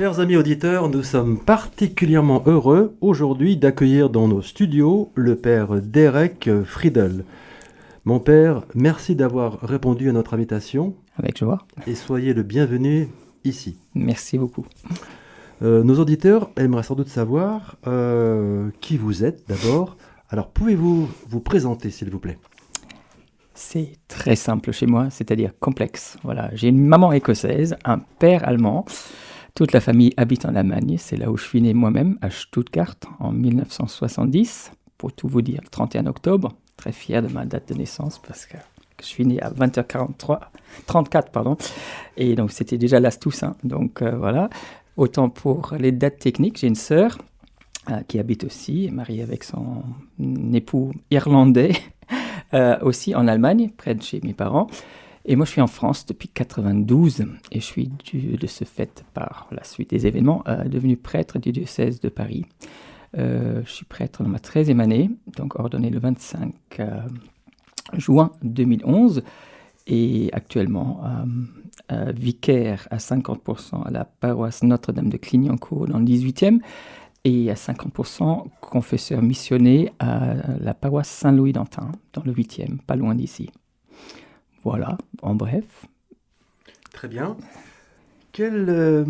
Chers amis auditeurs, nous sommes particulièrement heureux aujourd'hui d'accueillir dans nos studios le père Derek Friedel. Mon père, merci d'avoir répondu à notre invitation. Avec joie. Et soyez le bienvenu ici. Merci beaucoup. Euh, nos auditeurs aimeraient sans doute savoir euh, qui vous êtes d'abord. Alors pouvez-vous vous présenter s'il vous plaît? C'est très simple chez moi, c'est-à-dire complexe. Voilà, j'ai une maman écossaise, un père allemand. Toute la famille habite en Allemagne. C'est là où je suis né moi-même, à Stuttgart, en 1970. Pour tout vous dire, le 31 octobre. Très fier de ma date de naissance parce que je suis né à 20h43, 34, pardon. Et donc, c'était déjà l'As Toussaint. Donc, euh, voilà. Autant pour les dates techniques, j'ai une sœur euh, qui habite aussi, mariée avec son époux irlandais, euh, aussi en Allemagne, près de chez mes parents. Et moi, je suis en France depuis 92 et je suis, de ce fait, par la suite des événements, devenu prêtre du diocèse de Paris. je suis prêtre dans ma 13e année, donc ordonné le 25 juin 2011 et actuellement euh, euh, vicaire à 50% à la paroisse Notre-Dame de Clignancourt dans le 18e et à 50% confesseur missionné à la paroisse Saint-Louis d'Antin dans le 8e, pas loin d'ici. Voilà, en bref. Très bien. Quel, euh,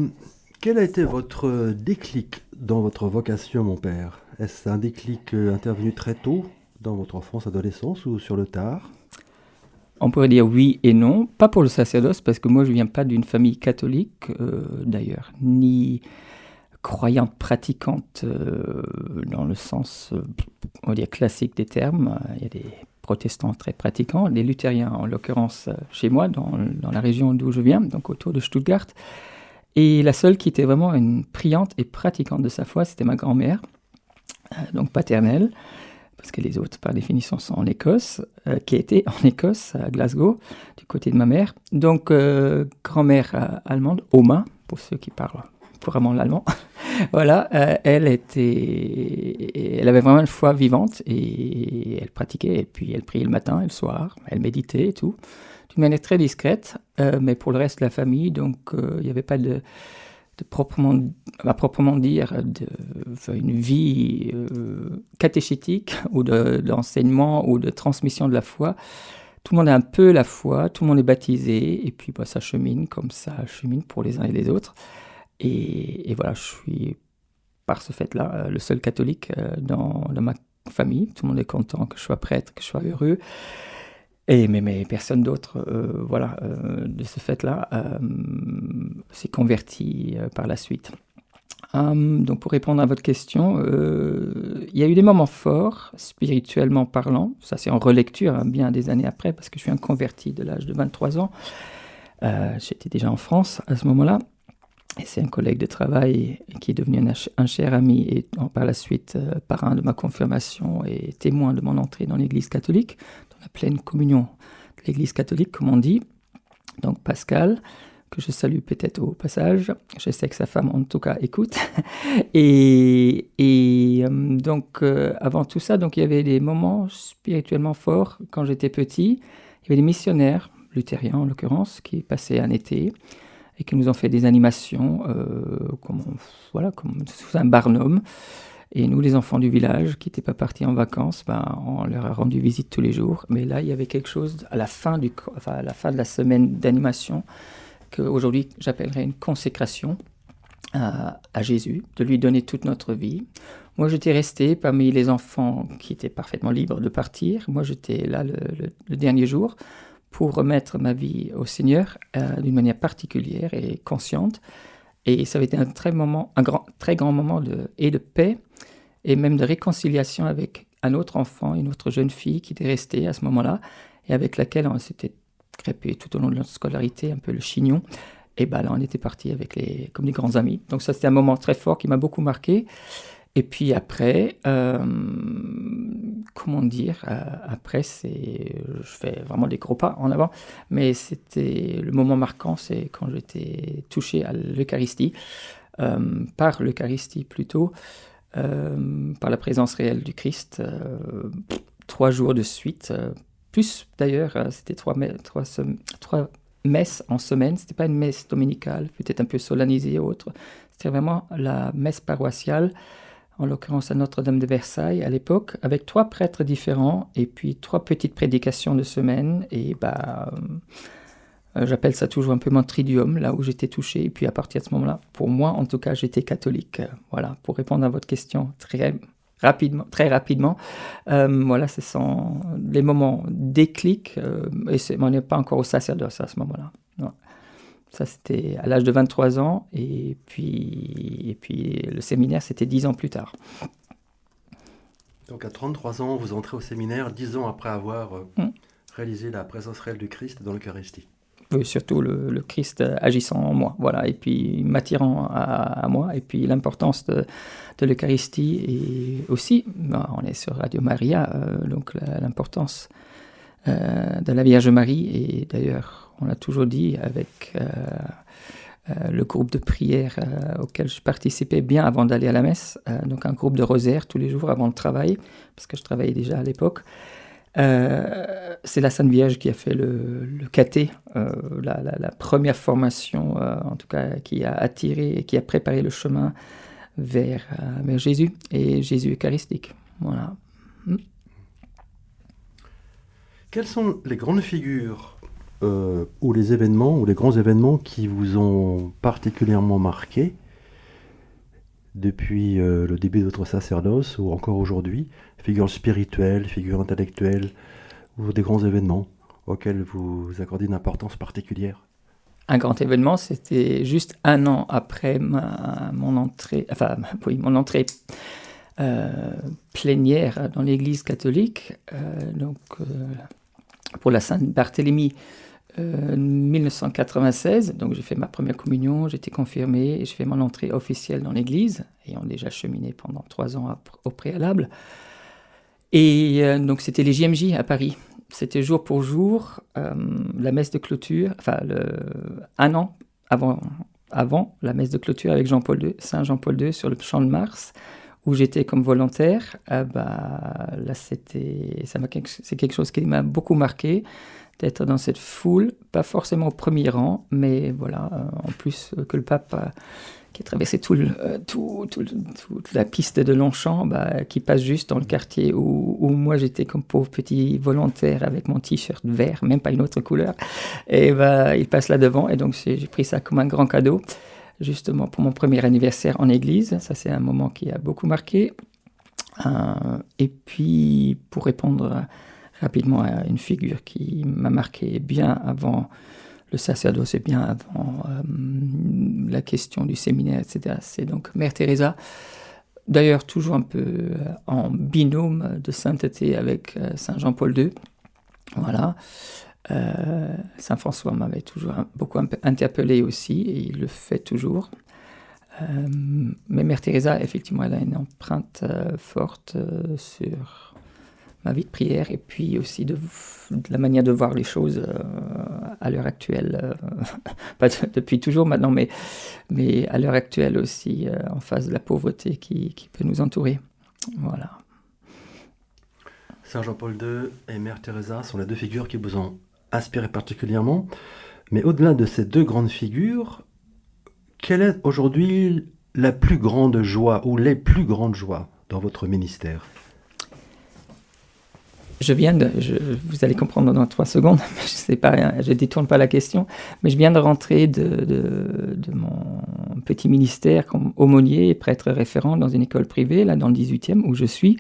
quel a été votre déclic dans votre vocation, mon père? Est-ce un déclic intervenu très tôt dans votre enfance, adolescence ou sur le tard? On pourrait dire oui et non, pas pour le sacerdoce, parce que moi je viens pas d'une famille catholique euh, d'ailleurs, ni croyante pratiquante euh, dans le sens euh, on dire classique des termes. Il y a des protestants très pratiquants, des luthériens en l'occurrence chez moi, dans, la région d'où je viens, donc autour de Stuttgart. Et la seule qui était vraiment une priante et pratiquante de sa foi, c'était ma grand-mère, donc paternelle parce que les autres, par définition, sont en Écosse, euh, qui était en Écosse, à Glasgow, du côté de ma mère. Donc, euh, grand-mère euh, allemande, Oma, pour ceux qui parlent couramment l'allemand. voilà, elle était, elle avait vraiment une foi vivante et elle pratiquait, et puis elle priait le matin et le soir, elle méditait et tout, d'une manière très discrète, mais pour le reste de la famille, donc il n'y avait pas de proprement, à proprement dire, une vie euh, catéchétique ou d'enseignement ou de transmission de la foi. Tout le monde a un peu la foi, tout le monde est baptisé, et puis bah, ça chemine comme ça chemine pour les uns et les autres. Et, voilà, je suis par ce fait-là euh, le seul catholique euh, dans, ma famille. Tout le monde est content que je sois prêtre, que je sois heureux. Et, mais, personne d'autre, euh, voilà, de ce fait-là, s'est converti par la suite. Hum, donc pour répondre à votre question, il y a eu des moments forts, spirituellement parlant, ça c'est en relecture, hein, bien des années après, parce que je suis un converti de l'âge de 23 ans. J'étais déjà en France à ce moment-là, c'est un collègue de travail qui est devenu un, cher ami et par la suite parrain de ma confirmation et témoin de mon entrée dans l'Église catholique la pleine communion de l'Église catholique, comme on dit. Donc Pascal, que je salue peut-être au passage. Je sais que sa femme, en tout cas, écoute. et, euh, donc, euh, avant tout ça, donc il y avait des moments spirituellement forts quand j'étais petit. Il y avait des missionnaires, luthériens en l'occurrence, qui passaient un été et qui nous ont fait des animations, euh, comme, voilà, comme sous un barnum. Et nous, les enfants du village, qui n'étaient pas partis en vacances, ben, on leur a rendu visite tous les jours. Mais là, il y avait quelque chose à la fin, du, enfin, à la, fin de la semaine d'animation qu'aujourd'hui j'appellerais une consécration à, Jésus, de lui donner toute notre vie. Moi, j'étais resté parmi les enfants qui étaient parfaitement libres de partir. Moi, j'étais là le, dernier jour pour remettre ma vie au Seigneur euh, d'une manière particulière et consciente. Et ça avait été un très, moment, un grand, très grand moment de, et de paix et même de réconciliation avec un autre enfant, une autre jeune fille qui était restée à ce moment-là et avec laquelle on s'était crêpé tout au long de notre scolarité, un peu le chignon. Et ben là, on était partis avec les, comme des grands amis. Donc ça, c'était un moment très fort qui m'a beaucoup marqué. Et puis après, euh, comment dire, euh, après, c'est, je fais vraiment des gros pas en avant, mais c'était le moment marquant, c'est quand j'étais touché à l'Eucharistie, euh, par l'Eucharistie plutôt, par la présence réelle du Christ, trois jours de suite, plus d'ailleurs, c'était trois, trois, trois messes en semaine, c'était pas une messe dominicale, peut-être un peu solennisée ou autre, C'était vraiment la messe paroissiale, en l'occurrence à Notre-Dame de Versailles à l'époque, avec trois prêtres différents et puis trois petites prédications de semaine. Et bah, euh, j'appelle ça toujours un peu mon tridium, là où j'étais touché. Et puis à partir de ce moment-là, pour moi en tout cas, j'étais catholique. Voilà, pour répondre à votre question très rapidement, très rapidement. Euh, voilà, ce sont les moments déclic. Euh, et on n'est pas encore au sacerdoce à ce moment-là. Ça, c'était à l'âge de 23 ans. Et puis, et puis le séminaire, c'était 10 ans plus tard. Donc à 33 ans, vous entrez au séminaire, 10 ans après avoir euh, mm. réalisé la présence réelle du Christ dans l'Eucharistie. Oui, surtout le, Christ agissant en moi, voilà, et puis m'attirant à, moi, et puis l'importance de, l'Eucharistie, et aussi, ben, on est sur Radio Maria, euh, donc l'importance euh, de la Vierge Marie, et d'ailleurs, on l'a toujours dit avec euh, le groupe de prière auquel je participais bien avant d'aller à la messe, donc un groupe de rosaire tous les jours avant le travail, parce que je travaillais déjà à l'époque. Euh, c'est la Sainte Vierge qui a fait le, le caté, euh, la, première formation, euh, en tout cas, qui a attiré et qui a préparé le chemin vers, vers Jésus et Jésus eucharistique. Voilà. Quelles sont les grandes figures ou les événements ou les grands événements qui vous ont particulièrement marqué depuis le début de votre sacerdoce ou encore aujourd'hui? Figures spirituelles, figures intellectuelles, ou des grands événements auxquels vous accordez une importance particulière? Un grand événement, c'était juste un an après mon entrée, enfin oui, mon entrée euh, plénière dans l'Église catholique, euh, donc euh, pour la Sainte Barthélemy 1996. Donc j'ai fait ma première communion, j'étais confirmé, et j'ai fait mon entrée officielle dans l'Église, ayant déjà cheminé pendant trois ans au préalable. Et euh, donc c'était les JMJ à Paris. C'était jour pour jour, euh, la messe de clôture, enfin un an avant, avant la messe de clôture avec Jean-Paul II, Saint Jean-Paul II sur le Champ de Mars, où j'étais comme volontaire. Ah bah, là, c'était, c'est quelque chose qui m'a beaucoup marqué d'être dans cette foule, pas forcément au premier rang, mais voilà, euh, en plus que le pape qui a traversé tout euh, tout, toute la piste de Longchamp, bah, qui passe juste dans le quartier où, où moi j'étais comme pauvre petit volontaire avec mon t-shirt vert, même pas une autre couleur. Et bah, il passe là devant, et donc j'ai pris ça comme un grand cadeau, justement pour mon premier anniversaire en église. Ça, c'est un moment qui a beaucoup marqué. Euh, et puis, pour répondre rapidement à une figure qui m'a marqué bien avant le sacerdoce est bien avant euh, la question du séminaire, etc. C'est donc Mère Teresa, d'ailleurs toujours un peu euh, en binôme de sainteté avec Saint Jean-Paul II. Voilà. Saint François m'avait toujours beaucoup interpellé aussi, et il le fait toujours. mais Mère Teresa, effectivement, elle a une empreinte forte sur ma vie de prière et puis aussi de, la manière de voir les choses euh, à l'heure actuelle, euh, pas depuis toujours maintenant, mais, mais à l'heure actuelle aussi euh, en face de la pauvreté qui, qui, peut nous entourer. Voilà. Saint Jean-Paul II et Mère Teresa sont les deux figures qui vous ont inspiré particulièrement. Mais au-delà de ces deux grandes figures, quelle est aujourd'hui la plus grande joie ou les plus grandes joies dans votre ministère? Je viens de, vous allez comprendre dans trois secondes, je sais pas, je détourne pas la question, mais je viens de rentrer de, de, mon petit ministère comme aumônier et prêtre référent dans une école privée, là dans le 18e, où je suis,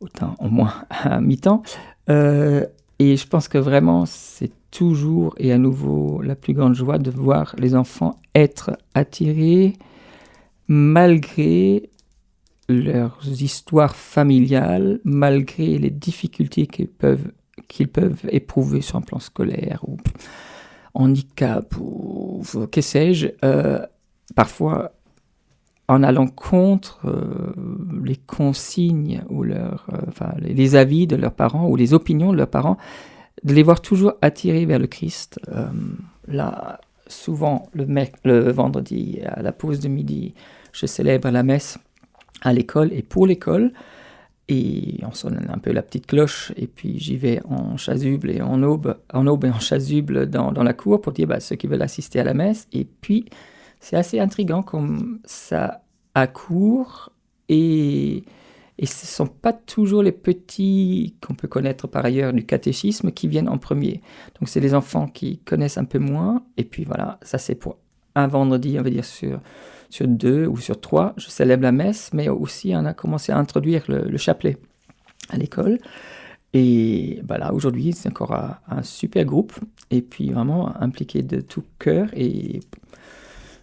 autant au moins à mi-temps. Euh, et je pense que vraiment, c'est toujours et à nouveau la plus grande joie de voir les enfants être attirés malgré leurs histoires familiales, malgré les difficultés qu'ils peuvent, qu'ils peuvent éprouver sur un plan scolaire ou handicap ou, que sais-je, euh, parfois en allant contre euh, les consignes ou euh, enfin, les avis de leurs parents ou les opinions de leurs parents, de les voir toujours attirés vers le Christ. là, souvent, le, le vendredi, à la pause de midi, je célèbre la messe à l'école et pour l'école. Et on sonne un peu la petite cloche, et puis j'y vais en chasuble et en aube, en aube et en chasuble dans, dans la cour pour dire bah, ceux qui veulent assister à la messe. Et puis, c'est assez intriguant comme ça accourt et, et ce ne sont pas toujours les petits qu'on peut connaître par ailleurs du catéchisme qui viennent en premier. Donc c'est les enfants qui connaissent un peu moins et puis voilà, ça c'est pour un vendredi, on va dire sur, sur deux ou sur trois, je célèbre la messe, mais aussi on a commencé à introduire le, chapelet à l'école. Et voilà, aujourd'hui, c'est encore un, un, super groupe, et puis vraiment impliqué de tout cœur. Et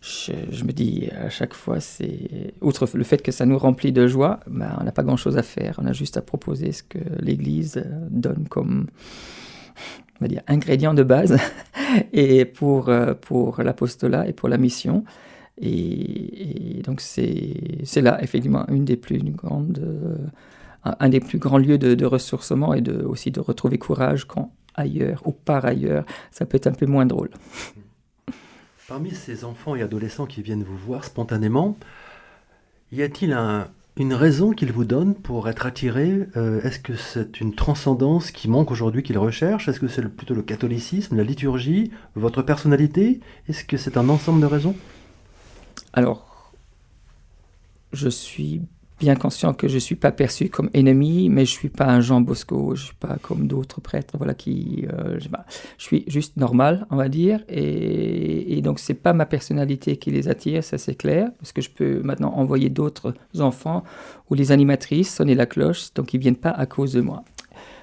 je, me dis à chaque fois, c'est outre le fait que ça nous remplit de joie, ben, on n'a pas grand-chose à faire. On a juste à proposer ce que l'Église donne comme on va dire, ingrédient de base et pour, euh, pour l'apostolat et pour la mission. Et, donc c'est là effectivement une des plus grandes, euh, un des plus grands lieux de, ressourcement et aussi de retrouver courage quand ailleurs ou par ailleurs ça peut être un peu moins drôle. Parmi ces enfants et adolescents qui viennent vous voir spontanément, y a-t-il une raison qu'ils vous donnent pour être attirés euh, Est-ce que c'est une transcendance qui manque aujourd'hui qu'ils recherchent? Est-ce que c'est plutôt le catholicisme, la liturgie, votre personnalité? Est-ce que c'est un ensemble de raisons? Alors, je suis bien conscient que je ne suis pas perçu comme ennemi, mais je ne suis pas un Jean Bosco, je ne suis pas comme d'autres prêtres, voilà, qui, euh, je, suis juste normal, on va dire, et, donc ce n'est pas ma personnalité qui les attire, ça c'est clair, parce que je peux maintenant envoyer d'autres enfants ou les animatrices sonner la cloche, donc ils ne viennent pas à cause de moi.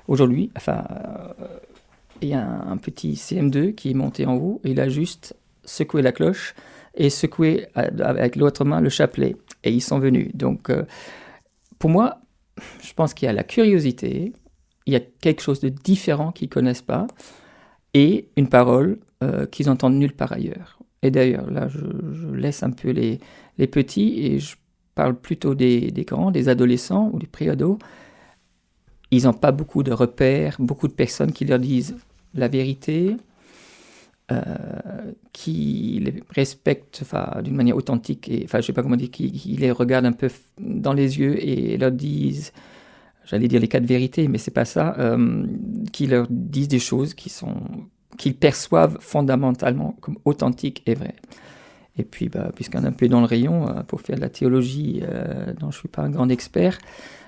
Aujourd'hui, enfin, euh, il y a un, petit CM2 qui est monté en haut, et il a juste secoué la cloche et secoué euh, avec l'autre main le chapelet et ils sont venus. Donc, euh, pour moi, je pense qu'il y a la curiosité, il y a quelque chose de différent qu'ils connaissent pas, et une parole euh, qu'ils entendent nulle part ailleurs. Et d'ailleurs, là, je, laisse un peu les, les, petits et je parle plutôt des, des grands, des adolescents ou des préados. Ils n'ont pas beaucoup de repères, beaucoup de personnes qui leur disent la vérité, qui les respectent d'une manière authentique, et, enfin je sais pas comment dire, qui, les regardent un peu dans les yeux et leur disent, j'allais dire les quatre vérités, mais c'est pas ça, euh, qui leur disent des choses qui sont qu'ils perçoivent fondamentalement comme authentiques et vraies. Et puis, bah, puisqu'on est un peu dans le rayon, euh, pour faire de la théologie dont je suis pas un grand expert,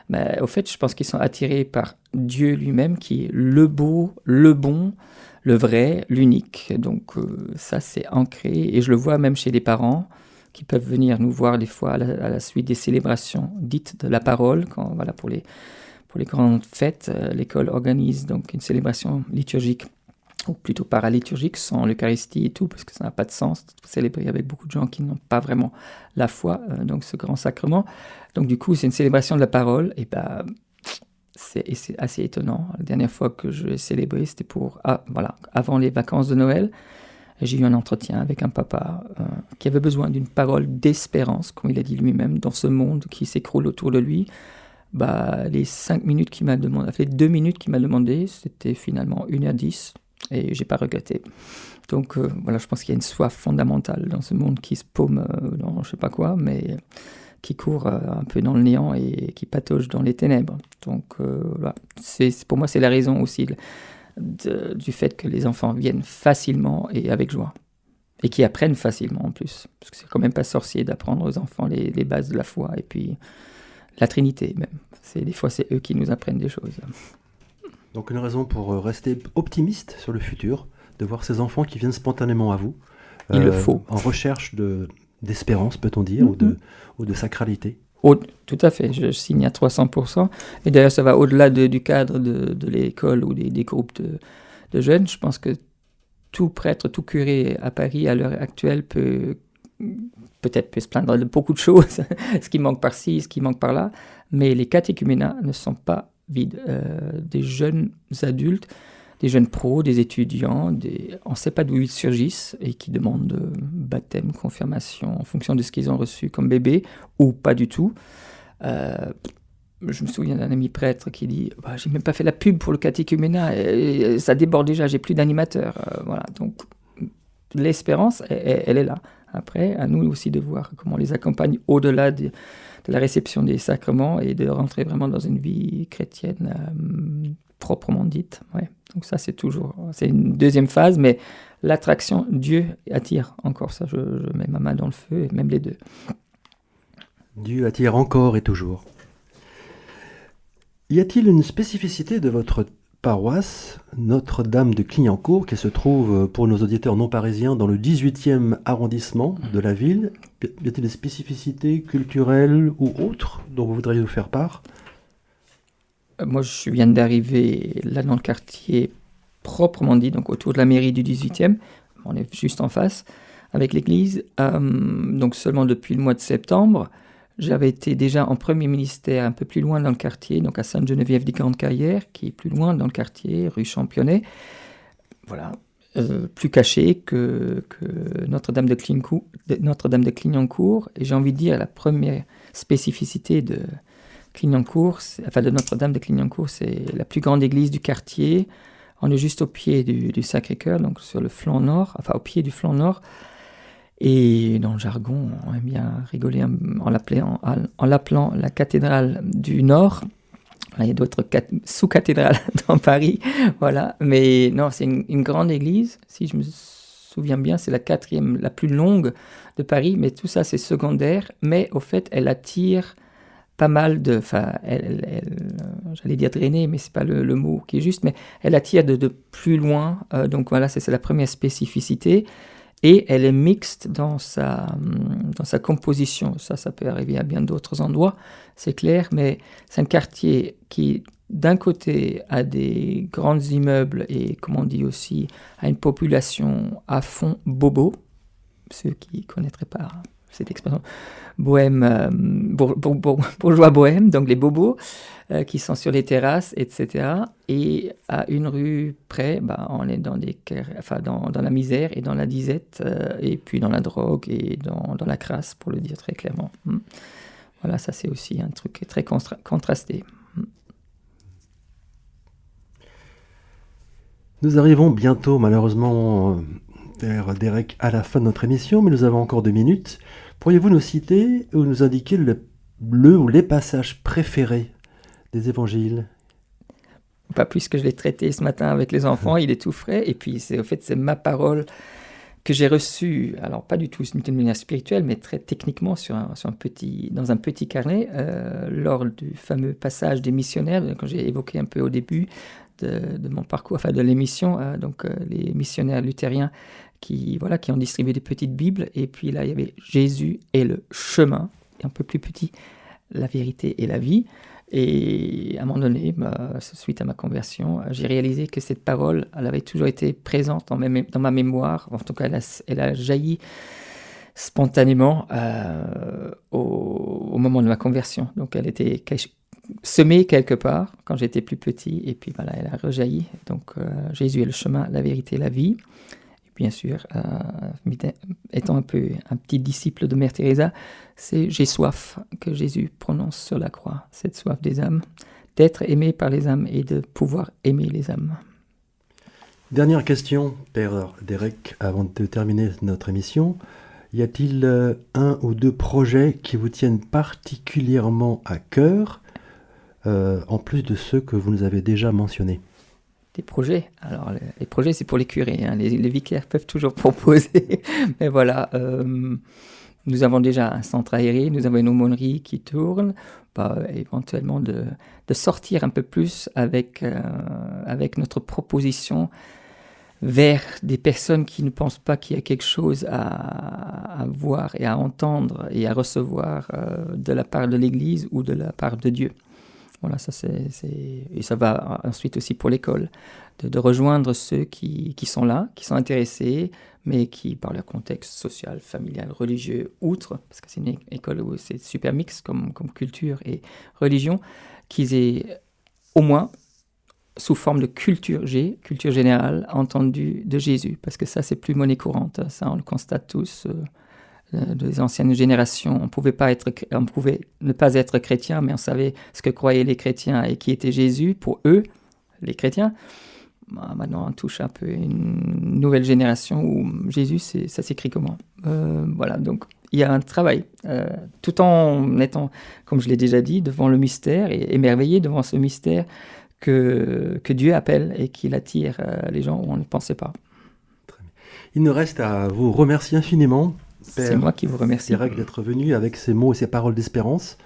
mais au fait, je pense qu'ils sont attirés par Dieu lui-même, qui est le beau, le bon, le vrai, l'unique. Donc euh, ça, c'est ancré. Et je le vois même chez des parents qui peuvent venir nous voir des fois à la, suite des célébrations dites de la parole. Quand, voilà, pour, les, pour les grandes fêtes, euh, l'école organise donc une célébration liturgique ou plutôt paraliturgique, sans l'Eucharistie et tout, parce que ça n'a pas de sens de célébrer avec beaucoup de gens qui n'ont pas vraiment la foi, euh, donc ce grand sacrement. Donc du coup, c'est une célébration de la parole, et ben c'est assez étonnant. La dernière fois que je l'ai célébré, c'était pour ah, voilà, avant les vacances de Noël. J'ai eu un entretien avec un papa euh, qui avait besoin d'une parole d'espérance, comme il a dit lui-même, dans ce monde qui s'écroule autour de lui. Bah, les cinq minutes qu'il m'a demandé, les deux minutes qu'il m'a demandé, c'était finalement une à dix, et j'ai pas regretté. Donc euh, voilà, je pense qu'il y a une soif fondamentale dans ce monde qui se paume euh, dans je sais pas quoi, mais qui court euh, un peu dans le néant et qui patauge dans les ténèbres. Donc euh, voilà, c'est, pour moi c'est la raison aussi du fait que les enfants viennent facilement et avec joie. Et qui apprennent facilement en plus. Parce que c'est quand même pas sorcier d'apprendre aux enfants les, les, bases de la foi et puis la Trinité même. C'est, des fois c'est eux qui nous apprennent des choses. Donc une raison pour euh, rester optimiste sur le futur, de voir ces enfants qui viennent spontanément à vous. Il le faut. En recherche de, d'espérance, peut-on dire, ou, de, mm-hmm. ou de sacralité tout à fait, je signe à 300%. Et d'ailleurs, ça va au-delà du cadre de, l'école ou des, groupes de, jeunes. Je pense que tout prêtre, tout curé à Paris à l'heure actuelle peut peut-être peut se plaindre de beaucoup de choses, ce qui manque par-ci, ce qui manque par-là, mais les catéchuménats ne sont pas vides. Euh, des jeunes adultes des jeunes pros, des étudiants, des... on ne sait pas d'où ils surgissent et qui demandent baptême, confirmation en fonction de ce qu'ils ont reçu comme bébé ou pas du tout. Euh, je me souviens d'un ami prêtre qui dit bah, J'ai même pas fait la pub pour le catéchuménat, ça déborde déjà, j'ai plus d'animateurs. Euh, voilà, donc l'espérance, elle, est là. Après, à nous aussi de voir comment on les accompagne au-delà de, la réception des sacrements et de rentrer vraiment dans une vie chrétienne euh, proprement dite. Ouais. Donc ça, c'est toujours, c'est une deuxième phase, mais l'attraction, Dieu attire encore ça. Je, je mets ma main dans le feu, et même les deux. Dieu attire encore et toujours. Y a-t-il une spécificité de votre paroisse Notre-Dame de Clignancourt, qui se trouve, pour nos auditeurs non parisiens, dans le 18e arrondissement de la ville Y a-t-il des spécificités culturelles ou autres dont vous voudriez nous faire part? Euh, Moi, je viens d'arriver là dans le quartier proprement dit, donc autour de la mairie du 18e. On est juste en face avec l'église. Euh, donc seulement depuis le mois de septembre. J'avais été déjà en premier ministère un peu plus loin dans le quartier, donc à Sainte-Geneviève des Grandes Carrières, qui est plus loin dans le quartier, rue Championnet. Voilà, euh, plus caché que, Notre-Dame de, Clignancourt-. Et j'ai envie de dire la première spécificité de Clignancourt, enfin de Notre-Dame de Clignancourt, c'est la plus grande église du quartier. On est juste au pied du Sacré-Cœur, donc sur le flanc nord, enfin au pied du flanc nord. Et dans le jargon, on aime bien rigoler en, l'appelant, la cathédrale du Nord. Il y a d'autres cat- sous-cathédrales dans Paris, voilà. Mais non, c'est une, grande église. Si je me souviens bien, c'est la quatrième, la plus longue de Paris. Mais tout ça, c'est secondaire. Mais au fait, elle attire pas mal de. Enfin, euh, j'allais dire drainer, mais c'est pas le, mot qui est juste. Mais elle attire de, plus loin. Euh, donc voilà, c'est la première spécificité. Et elle est mixte dans sa, hum, dans sa composition. Ça, ça peut arriver à bien d'autres endroits, c'est clair, mais c'est un quartier qui, d'un côté, a des grands immeubles et, comme on dit aussi, a une population à fond bobo. Ceux qui ne connaîtraient pas cette expression, bohème, euh, bour- bour- bour- bourgeois bohème, donc les bobos euh, qui sont sur les terrasses, etc. Et à une rue près, bah, on est dans, des, enfin, dans, dans la misère et dans la disette, euh, et puis dans la drogue et dans, dans la crasse, pour le dire très clairement. Hmm. Voilà, ça c'est aussi un truc très contrasté. Nous arrivons bientôt, malheureusement, vers Derek, à la fin de notre émission, mais nous avons encore deux minutes. Pourriez-vous nous citer ou nous indiquer le, ou les passages préférés des évangiles? Pas plus que je l'ai traité ce matin avec les enfants, il est tout frais. Et puis, c'est fait, c'est ma parole que j'ai reçue, alors pas du tout d'une manière spirituelle, mais très techniquement sur un, petit, dans un petit carnet, euh, lors du fameux passage des missionnaires, quand j'ai évoqué un peu au début de, de mon parcours, enfin de l'émission, euh, donc euh, les missionnaires luthériens qui, voilà, qui ont distribué des petites Bibles. Et puis là, il y avait Jésus est le chemin, et un peu plus petit, la vérité et la vie. Et à un moment donné, bah, suite à ma conversion, j'ai réalisé que cette parole, elle avait toujours été présente dans ma, dans ma mémoire. En tout cas, elle a, jailli spontanément euh, au, moment de ma conversion. Donc, elle était semée quelque part quand j'étais plus petit. Et puis voilà, elle a rejailli. Donc, euh, Jésus est le chemin, la vérité, la vie. Bien sûr, euh, étant un peu un petit disciple de Mère Teresa, c'est j'ai soif que Jésus prononce sur la croix, cette soif des âmes, d'être aimé par les âmes et de pouvoir aimer les âmes. Dernière question, Père Derek, avant de terminer notre émission. Y a-t-il euh, un ou deux projets qui vous tiennent particulièrement à cœur, euh, en plus de ceux que vous nous avez déjà mentionnés? Des projets. Alors, les, projets, c'est pour les curés. hein. Les, les vicaires peuvent toujours proposer. Mais voilà, euh, nous avons déjà un centre aéré, nous avons une aumônerie qui tourne. Bah, éventuellement, de, sortir un peu plus avec, euh, avec notre proposition vers des personnes qui ne pensent pas qu'il y a quelque chose à, à voir et à entendre et à recevoir euh, de la part de l'Église ou de la part de Dieu. Voilà, ça c'est, et ça va ensuite aussi pour l'école, de, rejoindre ceux qui, qui sont là, qui sont intéressés, mais qui, par leur contexte social, familial, religieux, outre, parce que c'est une école où c'est super mix comme, comme culture et religion, qu'ils aient au moins sous forme de culture G, culture générale, entendue de Jésus, parce que ça c'est plus monnaie courante, ça on le constate tous. euh, des anciennes générations, on pouvait pas être, on pouvait ne pas être chrétien, mais on savait ce que croyaient les chrétiens et qui était Jésus pour eux, les chrétiens. Bah, Maintenant, on touche un peu une nouvelle génération où Jésus, ça s'écrit comment? Euh, Voilà, donc il y a un travail, euh, tout en étant, comme je l'ai déjà dit, devant le mystère et émerveillé devant ce mystère que, Dieu appelle et qu'il attire euh, les gens où on ne pensait pas. Il nous reste à vous remercier infiniment. C'est moi qui vous remercie. Derek d'être venu avec ces mots et ces paroles d'espérance.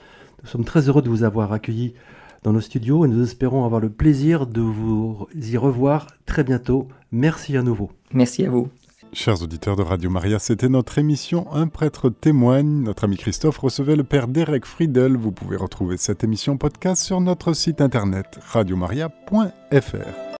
Nous sommes très heureux de vous avoir accueillis dans nos studios et nous espérons avoir le plaisir de vous y revoir très bientôt. Merci à nouveau. Merci à vous. Chers auditeurs de Radio Maria, c'était notre émission Un prêtre témoigne. Notre ami Christophe recevait le père Derek Friedel. Vous pouvez retrouver cette émission podcast sur notre site internet radiomaria.fr.